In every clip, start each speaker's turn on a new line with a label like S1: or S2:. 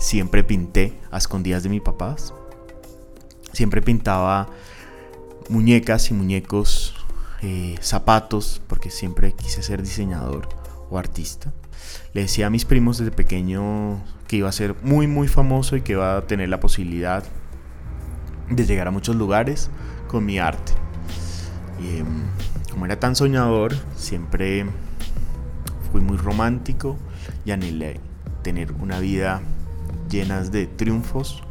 S1: siempre pinté a escondidas de mis papás. Siempre pintaba muñecas y muñecos, eh, zapatos, porque siempre quise ser diseñador o artista. Le decía a mis primos desde pequeño que iba a ser muy muy famoso y que iba a tener la posibilidad de llegar a muchos lugares con mi arte. Em, como era tan soñador, siempre fui muy romántico y anhelé tener una vida llena de triunfos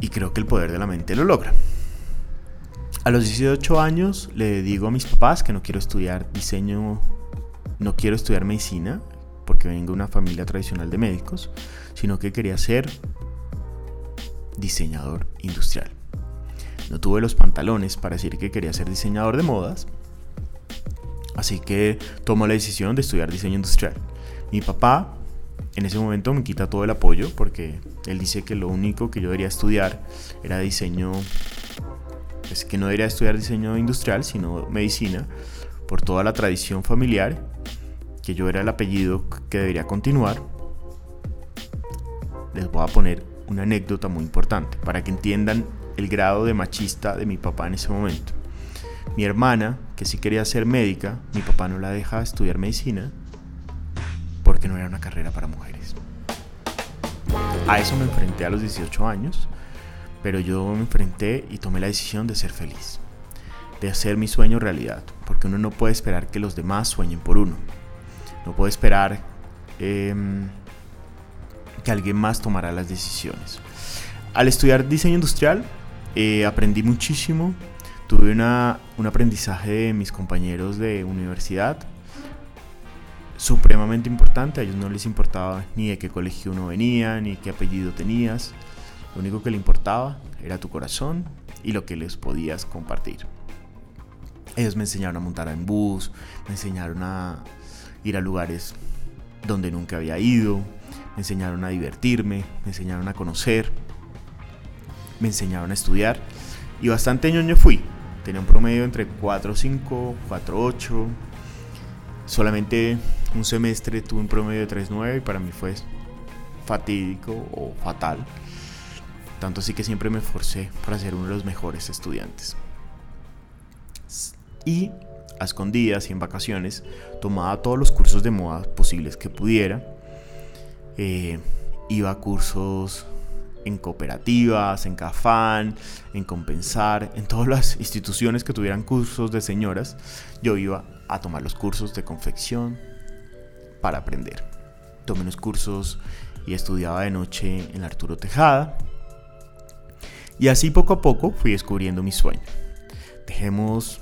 S1: y creo que el poder de la mente lo logra. A los 18 años le digo a mis papás que no quiero estudiar diseño, no quiero estudiar medicina, porque vengo de una familia tradicional de médicos, sino que quería ser diseñador industrial. No tuve los pantalones para decir que quería ser diseñador de modas, así que tomo la decisión de estudiar diseño industrial. Mi papá en ese momento me quita todo el apoyo porque él dice que lo único que yo debería estudiar era diseño, es que no debería estudiar diseño industrial, sino medicina, por toda la tradición familiar, que yo era el apellido que debería continuar. Les voy a poner una anécdota muy importante para que entiendan el grado de machista de mi papá en ese momento. Mi hermana, que sí quería ser médica, mi papá no la deja estudiar medicina porque no era una carrera para mujeres. A eso me enfrenté a los 18 años, pero yo me enfrenté y tomé la decisión de ser feliz, de hacer mi sueño realidad, porque uno no puede esperar que los demás sueñen por uno, no puede esperar em, que alguien más tomará las decisiones. Al estudiar diseño industrial eh, aprendí muchísimo, tuve una, un aprendizaje de mis compañeros de universidad, supremamente importante. A ellos no les importaba ni de qué colegio uno venía, ni qué apellido tenías. Lo único que le importaba era tu corazón y lo que les podías compartir. Ellos me enseñaron a montar en bus, me enseñaron a ir a lugares donde nunca había ido, me enseñaron a divertirme, me enseñaron a conocer, me enseñaron a estudiar y bastante ñoño fui. Tenía un promedio entre 4.5, 4.8. Solamente un semestre tuve un promedio de 3.9 y para mí fue fatídico o fatal. Tanto así que siempre me esforcé para ser uno de los mejores estudiantes. Y a escondidas y en vacaciones tomaba todos los cursos de moda posibles que pudiera. Eh, iba a cursos en cooperativas, en Cafán, en Compensar, en todas las instituciones que tuvieran cursos de señoras. Yo iba a tomar los cursos de confección, para aprender. Tomé unos cursos y estudiaba de noche en Arturo Tejada. Y así poco a poco fui descubriendo mi sueño. Dejemos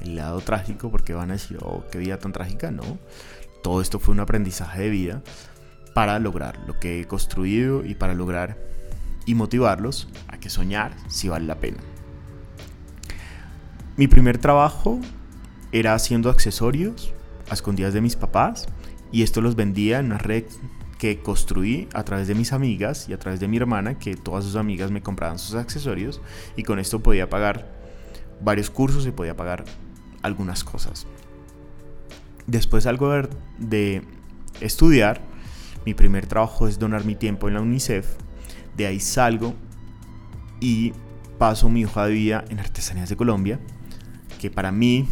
S1: el lado trágico porque van a decir, oh, qué vida tan trágica, no. Todo esto fue un aprendizaje de vida para lograr lo que he construido y para lograr y motivarlos a que soñar si vale la pena. Mi primer trabajo era haciendo accesorios a escondidas de mis papás y esto los vendía en una red que construí a través de mis amigas y a través de mi hermana, que todas sus amigas me compraban sus accesorios y con esto podía pagar varios cursos y podía pagar algunas cosas. Después algo de estudiar, mi primer trabajo es donar mi tiempo en la UNICEF, de ahí salgo y paso mi hoja de vida en Artesanías de Colombia, que para mí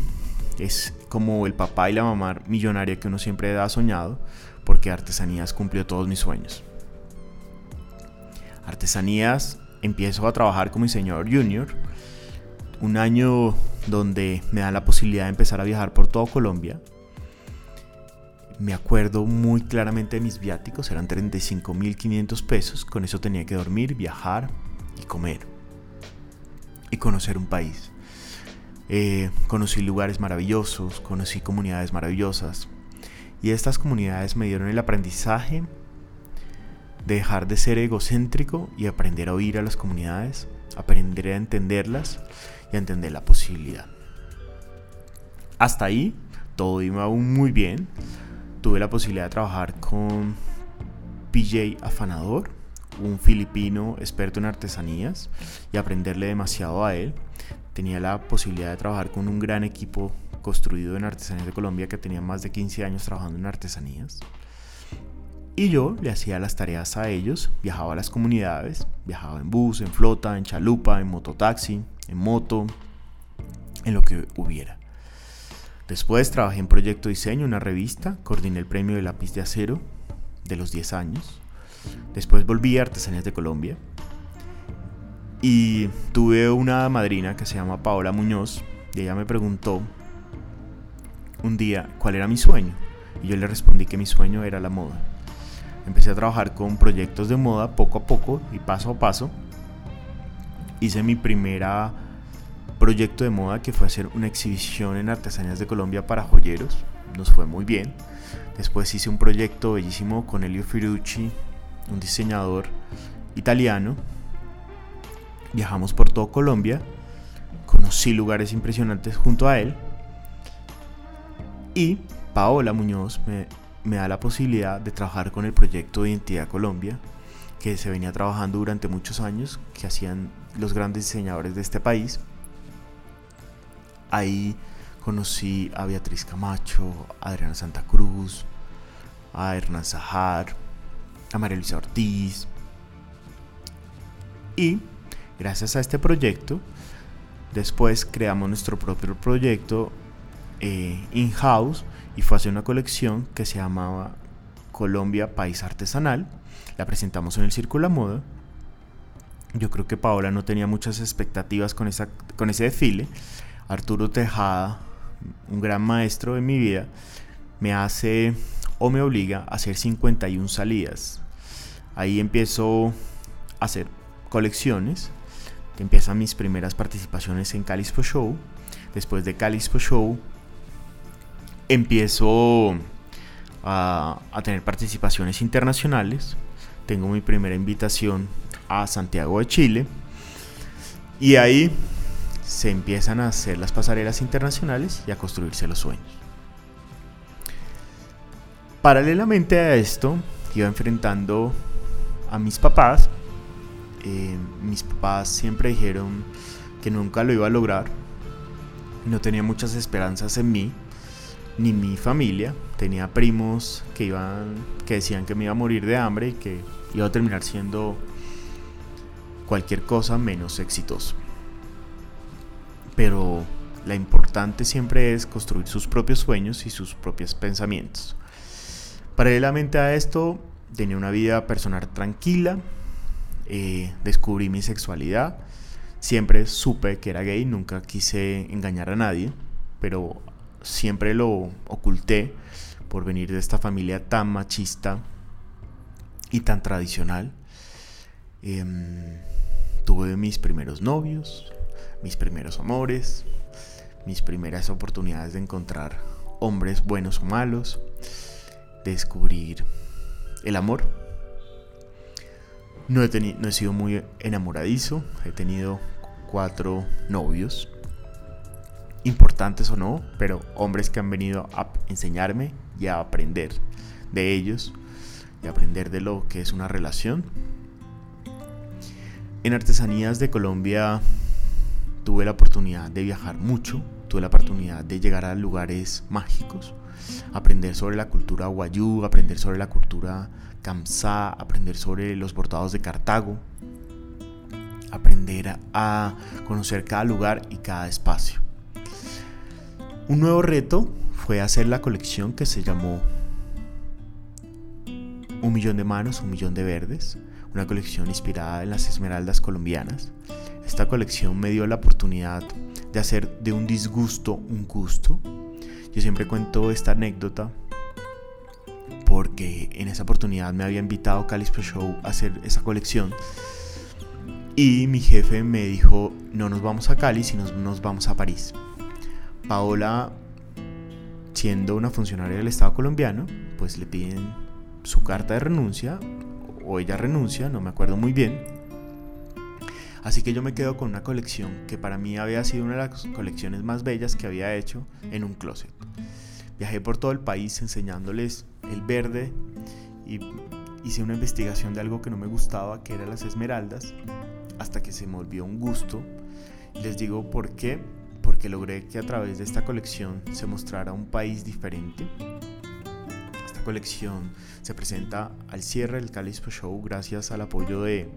S1: es como el papá y la mamá millonaria que uno siempre ha soñado, porque Artesanías cumplió todos mis sueños. Artesanías empiezo a trabajar como diseñador junior, un año donde me da la posibilidad de empezar a viajar por todo Colombia. Me acuerdo muy claramente de mis viáticos, eran 35.500 pesos, con eso tenía que dormir, viajar y comer y conocer un país. Eh, conocí lugares maravillosos, conocí comunidades maravillosas. Y estas comunidades me dieron el aprendizaje de dejar de ser egocéntrico y aprender a oír a las comunidades, aprender a entenderlas y a entender la posibilidad. Hasta ahí todo iba aún muy bien. Tuve la posibilidad de trabajar con PJ Afanador, un filipino experto en artesanías, y aprenderle demasiado a él tenía la posibilidad de trabajar con un gran equipo construido en Artesanías de Colombia que tenía más de 15 años trabajando en artesanías. Y yo le hacía las tareas a ellos, viajaba a las comunidades, viajaba en bus, en flota, en chalupa, en mototaxi, en moto, en lo que hubiera. Después trabajé en Proyecto Diseño, una revista, coordiné el premio de lápiz de acero de los 10 años. Después volví a Artesanías de Colombia y tuve una madrina que se llama Paola Muñoz y ella me preguntó un día cuál era mi sueño y yo le respondí que mi sueño era la moda. Empecé a trabajar con proyectos de moda poco a poco y paso a paso. Hice mi primera proyecto de moda que fue hacer una exhibición en Artesanías de Colombia para joyeros. Nos fue muy bien. Después hice un proyecto bellísimo con Elio Firucci, un diseñador italiano. Viajamos por todo Colombia. Conocí lugares impresionantes junto a él. Y Paola Muñoz me da la posibilidad de trabajar con el proyecto de Identidad Colombia, que se venía trabajando durante muchos años, que hacían los grandes diseñadores de este país. Ahí conocí a Beatriz Camacho, a Adriana Santa Cruz, a Hernán Zahar, a María Luisa Ortiz. Y gracias a este proyecto, después creamos nuestro propio proyecto eh, in-house y fue hacer una colección que se llamaba Colombia País Artesanal. La presentamos en el Círculo de Moda. Yo creo que Paola no tenía muchas expectativas con, esa, con ese desfile. Arturo Tejada, un gran maestro de mi vida, me hace o me obliga a hacer 51 salidas. Ahí empiezo a hacer colecciones. Empiezan mis primeras participaciones en Calispo Show. Después de Calispo Show empiezo a, tener participaciones internacionales. Tengo mi primera invitación a Santiago de Chile. Y ahí se empiezan a hacer las pasarelas internacionales y a construirse los sueños. Paralelamente a esto, iba enfrentando a mis papás. Eh, mis papás siempre dijeron que nunca lo iba a lograr. No tenía muchas esperanzas en mí ni mi familia. Tenía primos que iban que decían que me iba a morir de hambre y que iba a terminar siendo cualquier cosa menos exitoso. Pero la importante siempre es construir sus propios sueños y sus propios pensamientos. Paralelamente a esto, tenía una vida personal tranquila, eh, descubrí mi sexualidad, siempre supe que era gay, nunca quise engañar a nadie, pero siempre lo oculté por venir de esta familia tan machista y tan tradicional. Em, tuve mis primeros novios, mis primeros amores, mis primeras oportunidades de encontrar hombres buenos o malos, descubrir el amor. No he, sido muy enamoradizo, he tenido cuatro novios importantes o no, pero hombres que han venido a enseñarme y a aprender de ellos y aprender de lo que es una relación. En Artesanías de Colombia tuve la oportunidad de viajar mucho, tuve la oportunidad de llegar a lugares mágicos, aprender sobre la cultura guayú, aprender sobre la cultura kamsá, aprender sobre los bordados de Cartago, aprender a conocer cada lugar y cada espacio. Un nuevo reto fue hacer la colección que se llamó Un millón de manos, un millón de verdes, una colección inspirada en las esmeraldas colombianas. Esta colección me dio la oportunidad de hacer de un disgusto un gusto. Yo siempre cuento esta anécdota porque en esa oportunidad me había invitado Calispo Show a hacer esa colección y mi jefe me dijo no nos vamos a Cali, sino nos vamos a París. Paola, siendo una funcionaria del Estado colombiano, pues le piden su carta de renuncia, o ella renuncia, no me acuerdo muy bien. Así que yo me quedo con una colección que para mí había sido una de las colecciones más bellas que había hecho en un closet. Viajé por todo el país enseñándoles el verde y hice una investigación de algo que no me gustaba, que eran las esmeraldas, hasta que se me volvió un gusto. les digo por qué logré que a través de esta colección se mostrara un país diferente. Esta colección se presenta al cierre del Calispo Show gracias al apoyo de,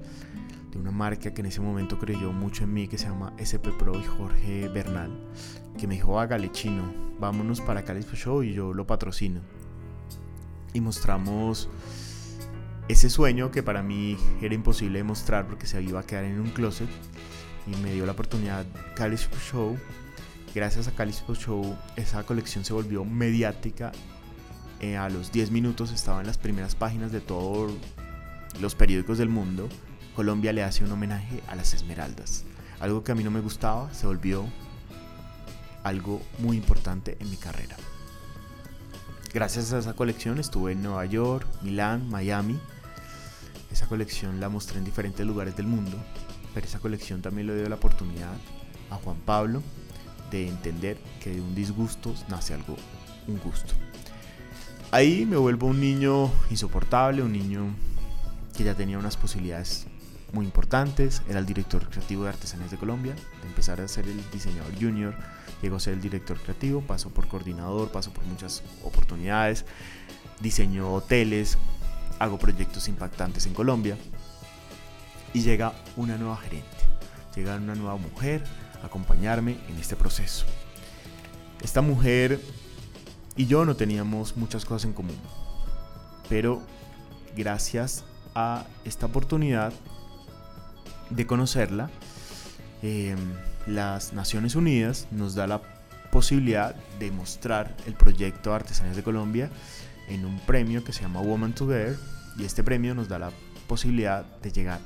S1: de, una marca que en ese momento creyó mucho en mí que se llama SP Pro y Jorge Bernal, que me dijo, hágale chino, vámonos para Calispo Show y yo lo patrocino. Y mostramos ese sueño que para mí era imposible mostrar porque se iba a quedar en un closet y me dio la oportunidad Calispo Show. Gracias a Calispo Show esa colección se volvió mediática eh, a los 10 minutos estaba en las primeras páginas de todos los periódicos del mundo. Colombia le hace un homenaje a las esmeraldas. Algo que a mí no me gustaba se volvió algo muy importante en mi carrera. Gracias a esa colección estuve en Nueva York, Milán, Miami. Esa colección la mostré en diferentes lugares del mundo, pero esa colección también le dio la oportunidad a Juan Pablo de entender que de un disgusto nace algo, un gusto. Ahí me vuelvo un niño insoportable, un niño que ya tenía unas posibilidades muy importantes. Era el director creativo de Artesanías de Colombia. Empezar a ser el diseñador junior, llegó a ser el director creativo, pasó por coordinador, pasó por muchas oportunidades. Diseñó hoteles, hago proyectos impactantes en Colombia. Y llega una nueva gerente, llega una nueva mujer a acompañarme en este proceso. Esta mujer y yo no teníamos muchas cosas en común. Pero gracias a esta oportunidad de conocerla, em, las Naciones Unidas nos da la posibilidad de mostrar el proyecto Artesanías de Colombia en un premio que se llama Woman Together y este premio nos da la posibilidad de llegar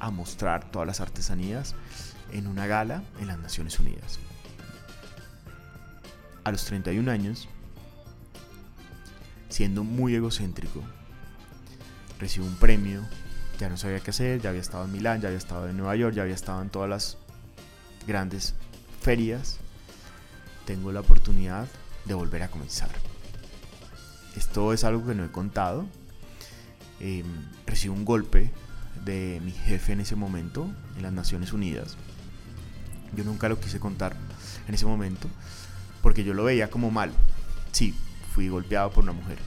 S1: a mostrar todas las artesanías en una gala en las Naciones Unidas. A los 31 años siendo muy egocéntrico. Recibo un premio, ya no sabía qué hacer, ya había estado en Milán, ya había estado en Nueva York, ya había estado en todas las grandes ferias. Tengo la oportunidad de volver a comenzar. Esto es algo que no he contado. Eh, recibo un golpe de mi jefe en ese momento, en las Naciones Unidas. Yo nunca lo quise contar en ese momento, porque yo lo veía como malo. Sí, fui golpeado por una mujer.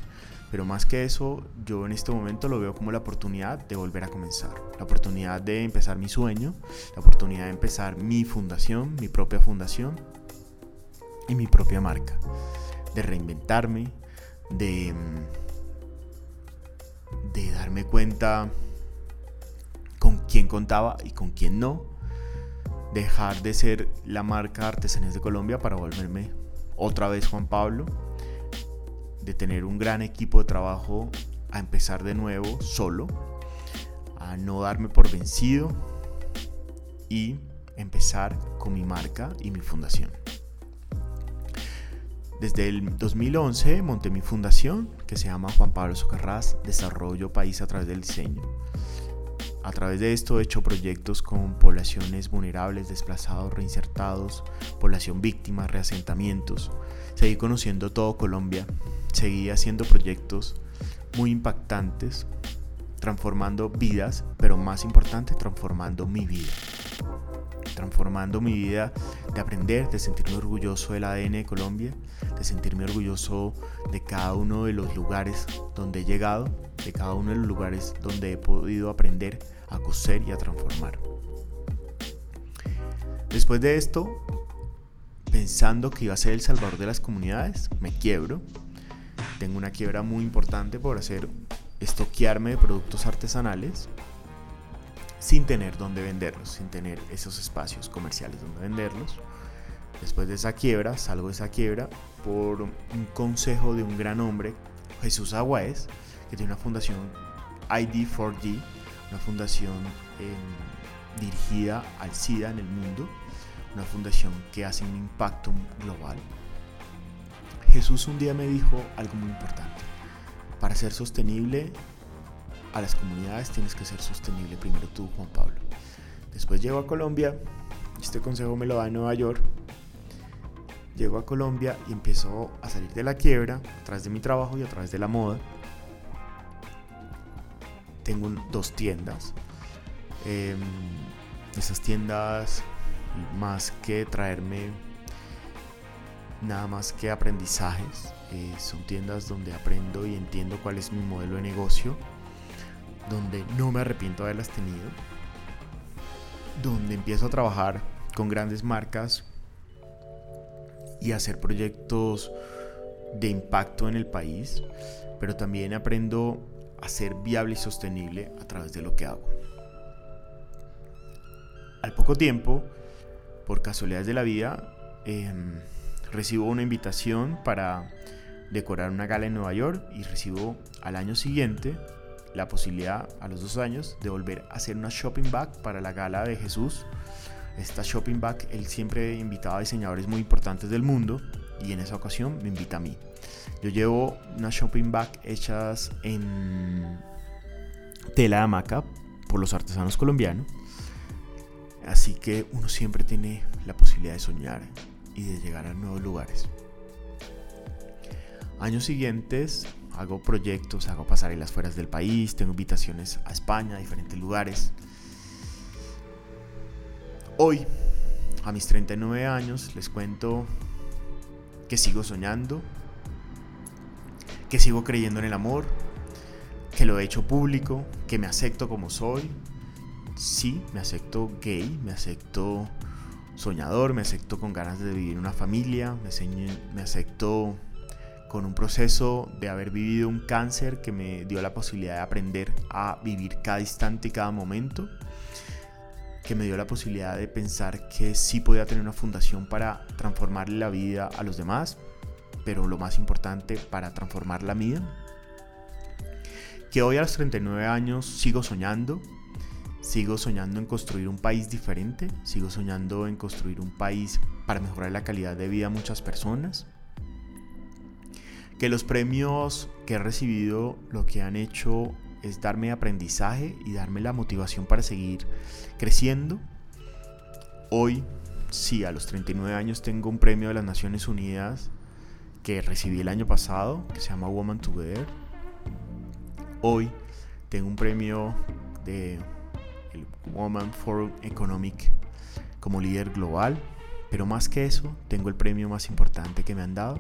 S1: Pero más que eso, yo en este momento lo veo como la oportunidad de volver a comenzar, la oportunidad de empezar mi sueño, la oportunidad de empezar mi fundación, mi propia fundación y mi propia marca, de reinventarme, de, de darme cuenta con quién contaba y con quién no, dejar de ser la marca Artesanías de Colombia para volverme otra vez Juan Pablo de tener un gran equipo de trabajo a empezar de nuevo solo, a no darme por vencido y empezar con mi marca y mi fundación. Desde el 2011 monté mi fundación que se llama Juan Pablo Socarrás Desarrollo País a través del diseño. A través de esto he hecho proyectos con poblaciones vulnerables, desplazados, reinsertados, población víctima, reasentamientos. Seguí conociendo todo Colombia seguí haciendo proyectos muy impactantes, transformando vidas, pero más importante, transformando mi vida. Transformando mi vida de aprender, de sentirme orgulloso del ADN de Colombia, de sentirme orgulloso de cada uno de los lugares donde he llegado, de cada uno de los lugares donde he podido aprender a coser y a transformar. Después de esto, pensando que iba a ser el salvador de las comunidades, me quiebro tengo una quiebra muy importante por hacer estoquearme de productos artesanales sin tener dónde venderlos, sin tener esos espacios comerciales donde venderlos. Después de esa quiebra, salgo de esa quiebra por un consejo de un gran hombre, Jesús Aguaez, que tiene una fundación ID4D, una fundación em, dirigida al SIDA en el mundo, una fundación que hace un impacto global Jesús un día me dijo algo muy importante. Para ser sostenible a las comunidades tienes que ser sostenible primero tú, Juan Pablo. Después llego a Colombia, este consejo me lo da en Nueva York. Llego a Colombia y empiezo a salir de la quiebra a través de mi trabajo y a través de la moda. Tengo dos tiendas. Eh, esas tiendas, más que traerme nada más que aprendizajes. Eh, son tiendas donde aprendo y entiendo cuál es mi modelo de negocio, donde no me arrepiento de haberlas tenido, donde empiezo a trabajar con grandes marcas y hacer proyectos de impacto en el país, pero también aprendo a ser viable y sostenible a través de lo que hago. Al poco tiempo, por casualidades de la vida, em, recibo una invitación para decorar una gala en Nueva York y recibo al año siguiente la posibilidad, a los dos años, de volver a hacer una shopping bag para la gala de Jesús. Esta shopping bag, él siempre invitaba a diseñadores muy importantes del mundo y en esa ocasión me invita a mí. Yo llevo una shopping bag hechas en tela de hamaca por los artesanos colombianos. Así que uno siempre tiene la posibilidad de soñar y de llegar a nuevos lugares. Años siguientes hago proyectos, hago pasarelas fuera del país, tengo invitaciones a España, a diferentes lugares. Hoy, a mis 39 años, les cuento que sigo soñando, que sigo creyendo en el amor, que lo he hecho público, que me acepto como soy. Sí, me acepto gay, me acepto soñador, me acepto con ganas de vivir una familia, me, me acepto con un proceso de haber vivido un cáncer que me dio la posibilidad de aprender a vivir cada instante y cada momento, que me dio la posibilidad de pensar que sí podía tener una fundación para transformarle la vida a los demás, pero lo más importante, para transformar la mía. Que hoy a los 39 años sigo soñando, Sigo soñando en construir un país diferente, sigo soñando en construir un país para mejorar la calidad de vida a muchas personas. Que los premios que he recibido lo que han hecho es darme aprendizaje y darme la motivación para seguir creciendo. Hoy, sí, a los 39 años tengo un premio de las Naciones Unidas que recibí el año pasado, que se llama Woman Together. Hoy tengo un premio de Woman Forum Economic como líder global. Pero más que eso, tengo el premio más importante que me han dado,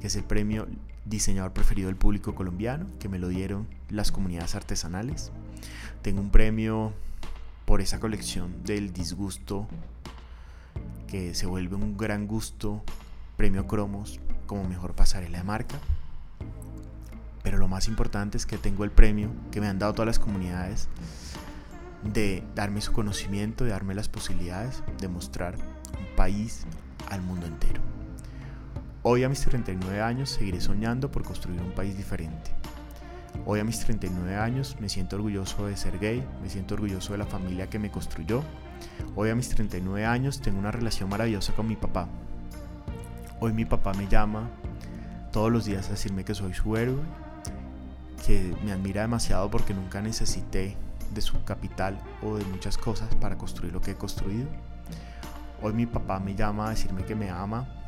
S1: que es el premio diseñador preferido del público colombiano, que me lo dieron las comunidades artesanales. Tengo un premio por esa colección del disgusto, que se vuelve un gran gusto, premio Cromos como mejor pasarela de marca. Pero lo más importante es que tengo el premio que me han dado todas las comunidades de darme su conocimiento, de darme las posibilidades de mostrar un país al mundo entero. Hoy a mis 39 años seguiré soñando por construir un país diferente. Hoy a mis 39 años me siento orgulloso de ser gay, me siento orgulloso de la familia que me construyó. Hoy a mis 39 años tengo una relación maravillosa con mi papá. Hoy mi papá me llama todos los días a decirme que soy su héroe, que me admira demasiado porque nunca necesité de su capital o de muchas cosas para construir lo que he construido. Hoy mi papá me llama a decirme que me ama.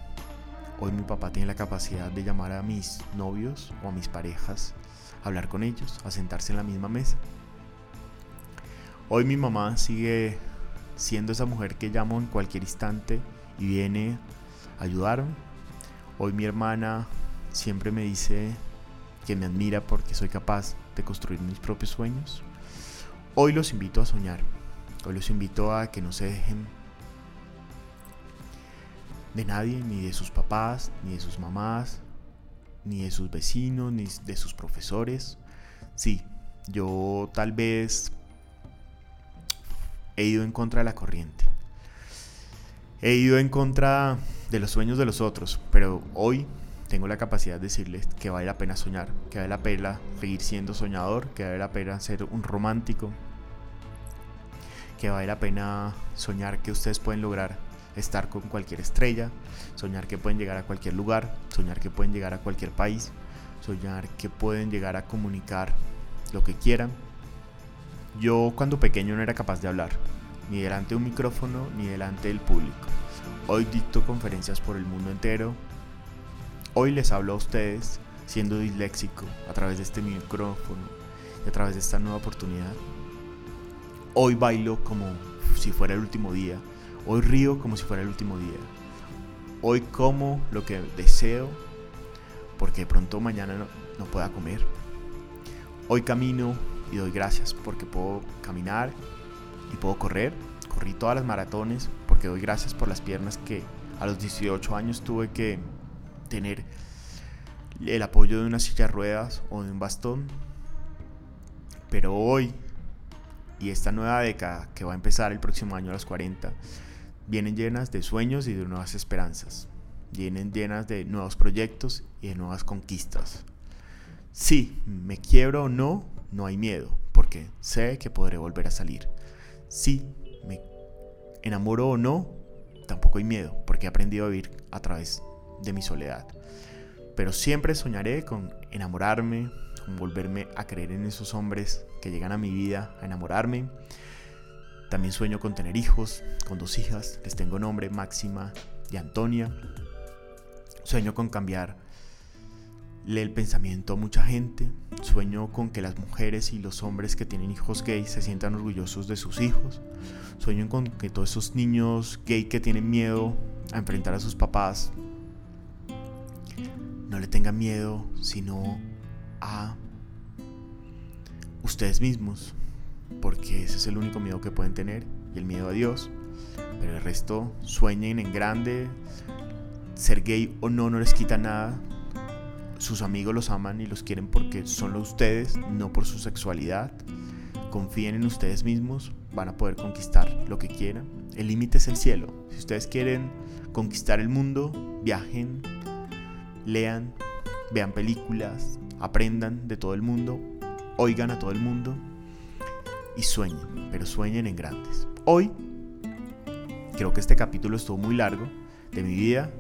S1: Hoy mi papá tiene la capacidad de llamar a mis novios o a mis parejas, hablar con ellos, a sentarse en la misma mesa. Hoy mi mamá sigue siendo esa mujer que llamo en cualquier instante y viene a ayudarme. Hoy mi hermana siempre me dice que me admira porque soy capaz de construir mis propios sueños. Hoy los invito a soñar. Hoy los invito a que no se dejen de nadie, ni de sus papás, ni de sus mamás, ni de sus vecinos, ni de sus profesores. Sí, yo tal vez he ido en contra de la corriente. He ido en contra de los sueños de los otros, pero hoy tengo la capacidad de decirles que vale la pena soñar, que vale la pena seguir siendo soñador, que vale la pena ser un romántico, que vale la pena soñar que ustedes pueden lograr estar con cualquier estrella, soñar que pueden llegar a cualquier lugar, soñar que pueden llegar a cualquier país, soñar que pueden llegar a comunicar lo que quieran. Yo cuando pequeño no era capaz de hablar, ni delante de un micrófono, ni delante del público. Hoy dicto conferencias por el mundo entero. Hoy les hablo a ustedes siendo disléxico a través de este micrófono y a través de esta nueva oportunidad. Hoy bailo como si fuera el último día. Hoy río como si fuera el último día. Hoy como lo que deseo porque de pronto mañana no, pueda comer. Hoy camino y doy gracias porque puedo caminar y puedo correr. Corrí todas las maratones porque doy gracias por las piernas que a los 18 años tuve que tener el apoyo de una silla de ruedas o de un bastón. Pero hoy y esta nueva década que va a empezar el próximo año a los 40 vienen llenas de sueños y de nuevas esperanzas. Vienen llenas de nuevos proyectos y de nuevas conquistas. Si me quiebro o no, no hay miedo, porque sé que podré volver a salir. Si me enamoro o no, tampoco hay miedo, porque he aprendido a vivir a través de mi soledad. Pero siempre soñaré con enamorarme, con volverme a creer en esos hombres que llegan a mi vida a enamorarme. También sueño con tener hijos, con dos hijas, les tengo nombre, Máxima y Antonia. Sueño con cambiar el pensamiento a mucha gente. Sueño con que las mujeres y los hombres que tienen hijos gays se sientan orgullosos de sus hijos. Sueño con que todos esos niños gay que tienen miedo a enfrentar a sus papás no le tengan miedo, sino a ustedes mismos, porque ese es el único miedo que pueden tener, y el miedo a Dios. Pero el resto sueñen en grande, ser gay o no no les quita nada. Sus amigos los aman y los quieren porque son ustedes, no por su sexualidad. Confíen en ustedes mismos, van a poder conquistar lo que quieran. El límite es el cielo. Si ustedes quieren conquistar el mundo, viajen, lean, vean películas, aprendan de todo el mundo, oigan a todo el mundo y sueñen, pero sueñen en grandes. Hoy creo que este capítulo estuvo muy largo de mi vida,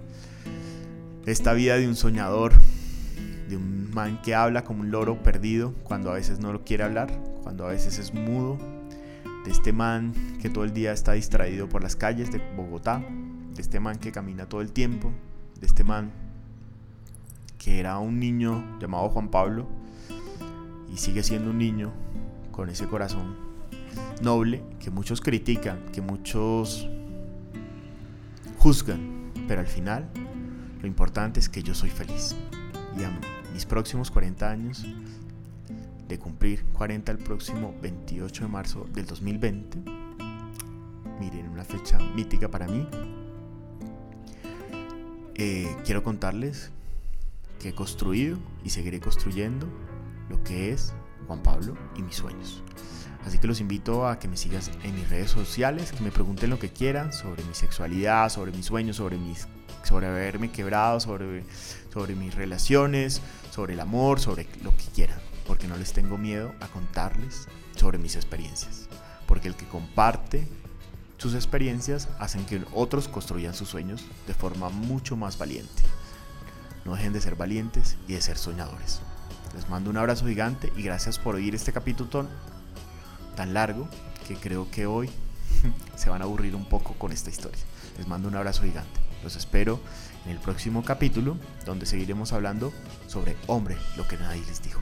S1: esta vida de un soñador, de un man que habla como un loro perdido cuando a veces no lo quiere hablar, cuando a veces es mudo, de este man que todo el día está distraído por las calles de Bogotá, de este man que camina todo el tiempo, de este man que era un niño llamado Juan Pablo y sigue siendo un niño con ese corazón noble que muchos critican, que muchos juzgan, pero al final lo importante es que yo soy feliz. Y a mis próximos 40 años, de cumplir 40 el próximo 28 de marzo del 2020, miren, una fecha mítica para mí, eh, quiero contarles que he construido y seguiré construyendo lo que es Juan Pablo y mis sueños. Así que los invito a que me sigas en mis redes sociales, que me pregunten lo que quieran sobre mi sexualidad, sobre mis sueños, sobre mis sobre haberme quebrado, sobre, sobre mis relaciones, sobre el amor, sobre lo que quieran, porque no les tengo miedo a contarles sobre mis experiencias, porque el que comparte sus experiencias hacen que otros construyan sus sueños de forma mucho más valiente. No dejen de ser valientes y de ser soñadores. Les mando un abrazo gigante y gracias por oír este capítulo tan largo que creo que hoy se van a aburrir un poco con esta historia. Les mando un abrazo gigante. Los espero en el próximo capítulo donde seguiremos hablando sobre hombre, lo que nadie les dijo.